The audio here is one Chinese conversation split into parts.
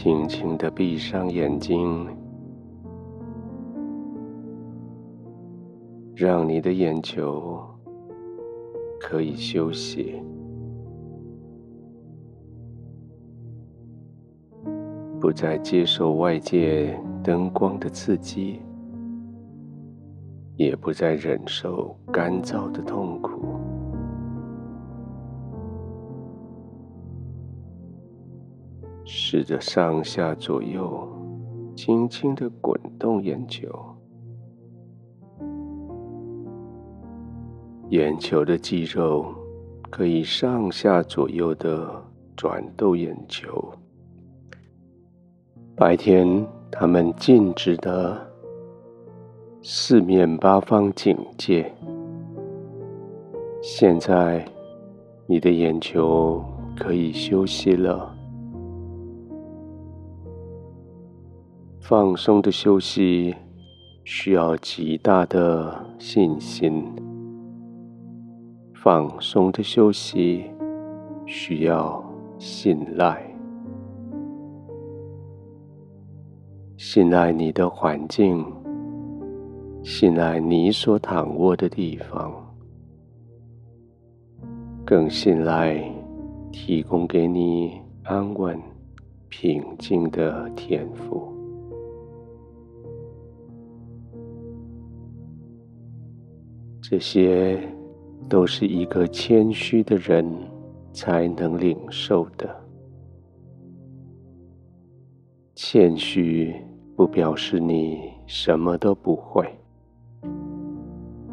轻轻的闭上眼睛，让你的眼球可以休息，不再接受外界灯光的刺激，也不再忍受干燥的痛苦。试着上下左右，轻轻的滚动眼球，眼球的肌肉可以上下左右的转动眼球。白天，他们静止的四面八方警戒。现在，你的眼球可以休息了。放松的休息需要极大的信心。放松的休息需要信赖。信赖你的环境，信赖你所躺卧的地方，更信赖提供给你安稳、平静的天赋。这些都是一个谦虚的人才能领受的。谦虚不表示你什么都不会，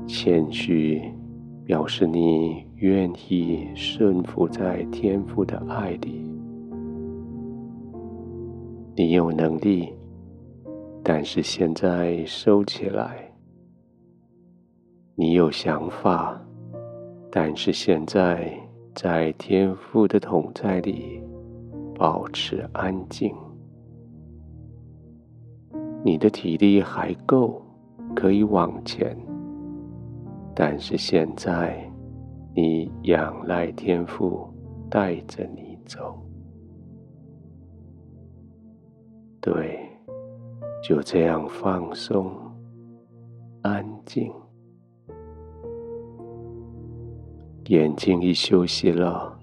谦虚表示你愿意顺服在天父的爱里。你有能力，但是现在收起来。你有想法，但是现在在天父的同在里保持安静。你的体力还够，可以往前，但是现在你仰赖天父带着你走。对，就这样放松，安静。眼睛一休息了，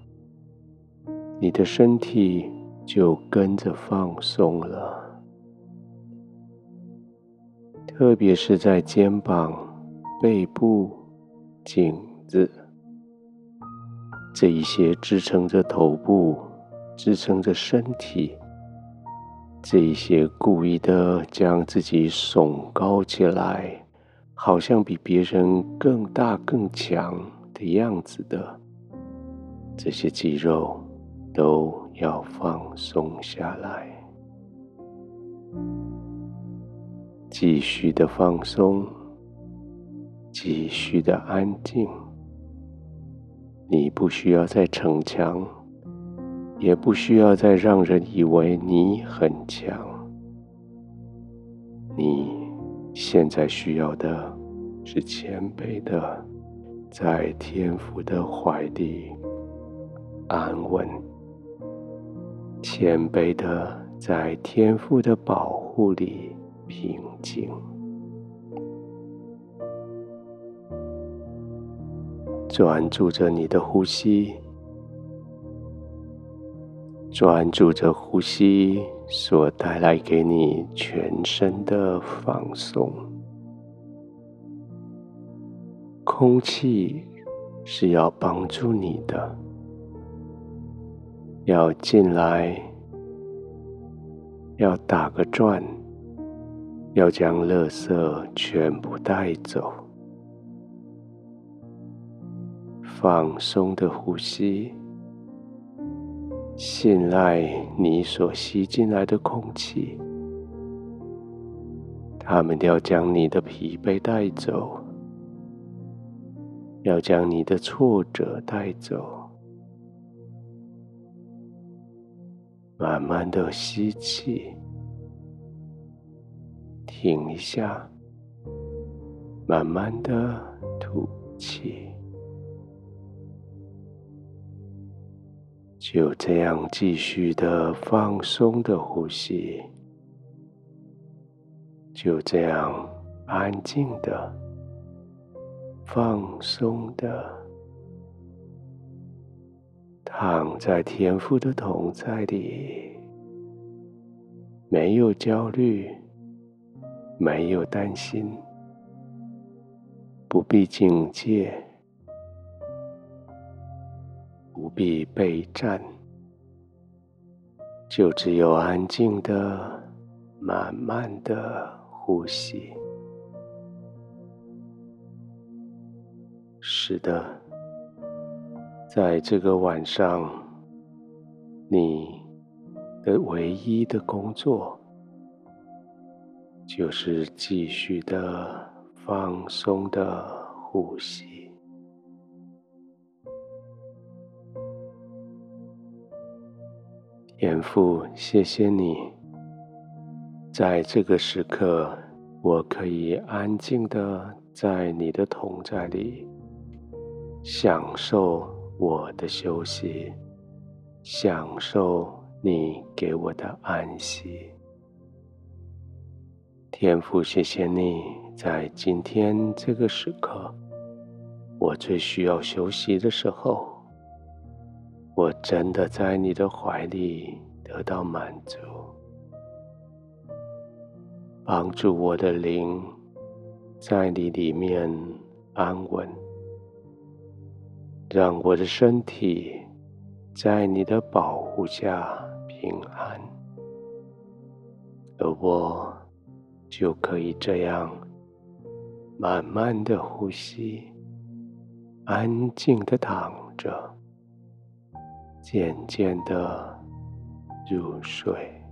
你的身体就跟着放松了，特别是在肩膀、背部、颈子这一些支撑着头部、支撑着身体，这一些故意的将自己耸高起来，好像比别人更大更强。样子的这些肌肉都要放松下来，继续的放松，继续的安静。你不需要再逞强，也不需要再让人以为你很强。你现在需要的是谦卑的。在天父的怀里安稳，谦卑的在天父的保护里平静，专注着你的呼吸，专注着呼吸所带来给你全身的放松。空气是要帮助你的，要进来，要打个转，要将垃圾全部带走。放松的呼吸，信赖你所吸进来的空气，他们要将你的疲惫带走。要将你的挫折带走，慢慢的吸气，停一下，慢慢的吐气，就这样继续的放松的呼吸，就这样安静的、放松的躺在天父的同在里，没有焦虑，没有担心，不必警戒。不必备战，就只有安静的、慢慢的呼吸。是的，在这个晚上，你的唯一的工作，就是继续的放松的呼吸。天父，谢谢你，在这个时刻，我可以安静的在你的同在里，享受我的休息，享受你给我的安息。天父，谢谢你在今天这个时刻，我最需要休息的时候。我真的在你的怀里得到满足，帮助我的灵在你里面安稳，让我的身体在你的保护下平安，而我就可以这样慢慢的呼吸，安静的躺着。渐渐的入睡。